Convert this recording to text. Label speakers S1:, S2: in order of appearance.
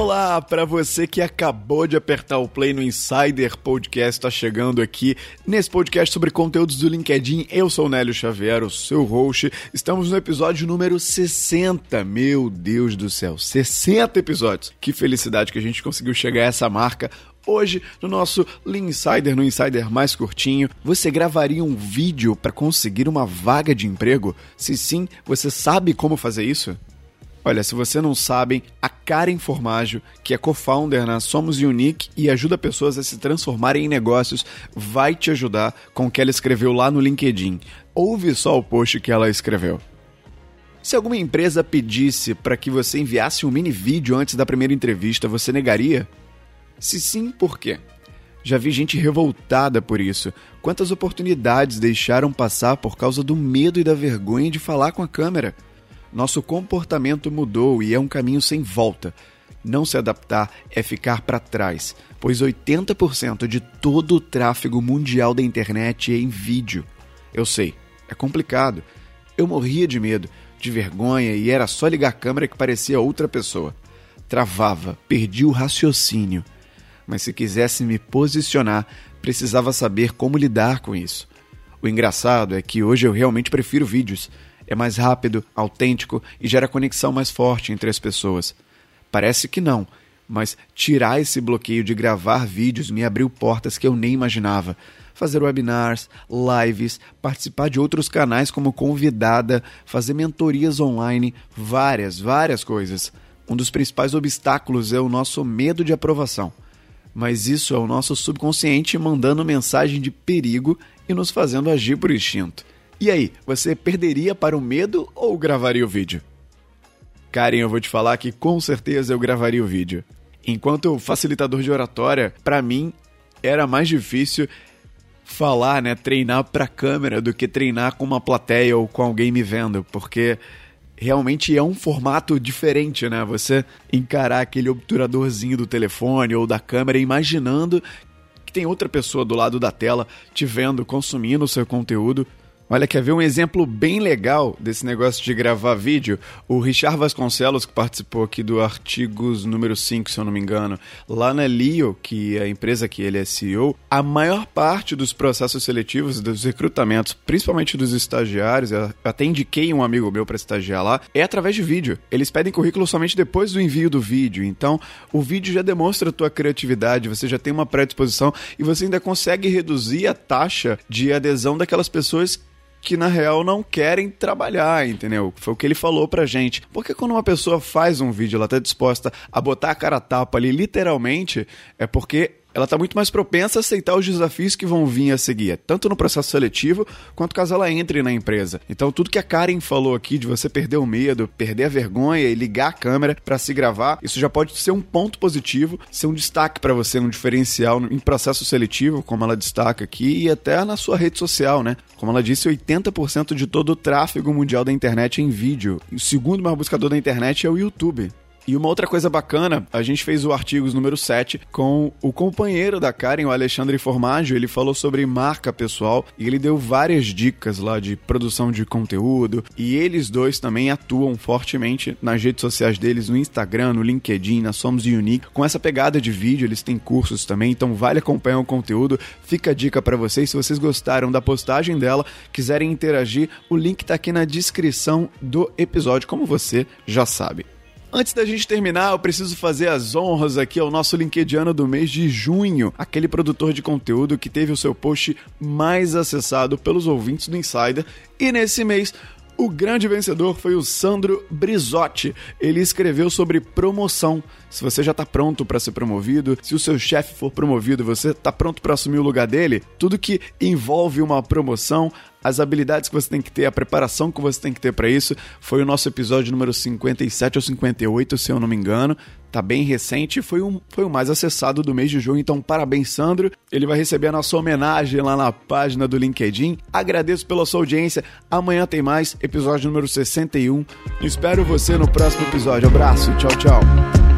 S1: Olá, para você que acabou de apertar o play no Insider Podcast, está chegando aqui nesse podcast sobre conteúdos do LinkedIn. Eu sou o Nélio Xavier, o seu host. Estamos no episódio número 60. Meu Deus do céu, 60 episódios. Que felicidade que a gente conseguiu chegar a essa marca. Hoje, no nosso Insider, no Insider mais curtinho, você gravaria um vídeo para conseguir uma vaga de emprego? Se sim, você sabe como fazer isso? Olha, se você não sabe, a Karen Formaggio, que é co-founder na Somos Unique e ajuda pessoas a se transformarem em negócios, vai te ajudar com o que ela escreveu lá no LinkedIn. Ouve só o post que ela escreveu. Se alguma empresa pedisse para que você enviasse um mini vídeo antes da primeira entrevista, você negaria? Se sim, por quê? Já vi gente revoltada por isso. Quantas oportunidades deixaram passar por causa do medo e da vergonha de falar com a câmera? Nosso comportamento mudou e é um caminho sem volta. Não se adaptar é ficar para trás, pois 80% de todo o tráfego mundial da internet é em vídeo. Eu sei, é complicado. Eu morria de medo, de vergonha e era só ligar a câmera que parecia outra pessoa. Travava, perdi o raciocínio. Mas se quisesse me posicionar, precisava saber como lidar com isso. O engraçado é que hoje eu realmente prefiro vídeos é mais rápido, autêntico e gera conexão mais forte entre as pessoas. Parece que não, mas tirar esse bloqueio de gravar vídeos me abriu portas que eu nem imaginava. Fazer webinars, lives, participar de outros canais como convidada, fazer mentorias online, várias, várias coisas. Um dos principais obstáculos é o nosso medo de aprovação. Mas isso é o nosso subconsciente mandando mensagem de perigo e nos fazendo agir por instinto. E aí, você perderia para o medo ou gravaria o vídeo? Karen, eu vou te falar que com certeza eu gravaria o vídeo. Enquanto facilitador de oratória, para mim era mais difícil falar, né, treinar para câmera do que treinar com uma plateia ou com alguém me vendo, porque realmente é um formato diferente, né? Você encarar aquele obturadorzinho do telefone ou da câmera imaginando que tem outra pessoa do lado da tela te vendo, consumindo o seu conteúdo. Olha, quer ver um exemplo bem legal desse negócio de gravar vídeo? O Richard Vasconcelos, que participou aqui do Artigos número 5, se eu não me engano, lá na Lio, que é a empresa que ele é CEO, a maior parte dos processos seletivos, dos recrutamentos, principalmente dos estagiários, eu até indiquei um amigo meu para estagiar lá, é através de vídeo. Eles pedem currículo somente depois do envio do vídeo. Então, o vídeo já demonstra a tua criatividade, você já tem uma predisposição e você ainda consegue reduzir a taxa de adesão daquelas pessoas que na real não querem trabalhar, entendeu? Foi o que ele falou pra gente. Porque quando uma pessoa faz um vídeo, ela tá disposta a botar a cara a tapa ali, literalmente, é porque ela está muito mais propensa a aceitar os desafios que vão vir a seguir, tanto no processo seletivo quanto caso ela entre na empresa. Então, tudo que a Karen falou aqui de você perder o medo, perder a vergonha e ligar a câmera para se gravar, isso já pode ser um ponto positivo, ser um destaque para você, um diferencial em processo seletivo, como ela destaca aqui, e até na sua rede social, né? Como ela disse, 80% de todo o tráfego mundial da internet é em vídeo. O segundo maior buscador da internet é o YouTube. E uma outra coisa bacana, a gente fez o artigos número 7 com o companheiro da Karen, o Alexandre Formaggio. Ele falou sobre marca pessoal e ele deu várias dicas lá de produção de conteúdo. E eles dois também atuam fortemente nas redes sociais deles, no Instagram, no LinkedIn, na Somos Unique. Com essa pegada de vídeo, eles têm cursos também, então vale acompanhar o conteúdo. Fica a dica para vocês, se vocês gostaram da postagem dela, quiserem interagir, o link tá aqui na descrição do episódio, como você já sabe. Antes da gente terminar, eu preciso fazer as honras aqui ao nosso LinkedIn do mês de junho, aquele produtor de conteúdo que teve o seu post mais acessado pelos ouvintes do Insider. E nesse mês, o grande vencedor foi o Sandro Brizotti. Ele escreveu sobre promoção. Se você já está pronto para ser promovido, se o seu chefe for promovido, você está pronto para assumir o lugar dele, tudo que envolve uma promoção, as habilidades que você tem que ter, a preparação que você tem que ter para isso. Foi o nosso episódio número 57 ou 58, se eu não me engano. Tá bem recente, foi, um, foi o mais acessado do mês de junho, então parabéns, Sandro. Ele vai receber a nossa homenagem lá na página do LinkedIn. Agradeço pela sua audiência. Amanhã tem mais, episódio número 61. Espero você no próximo episódio. Abraço, tchau, tchau.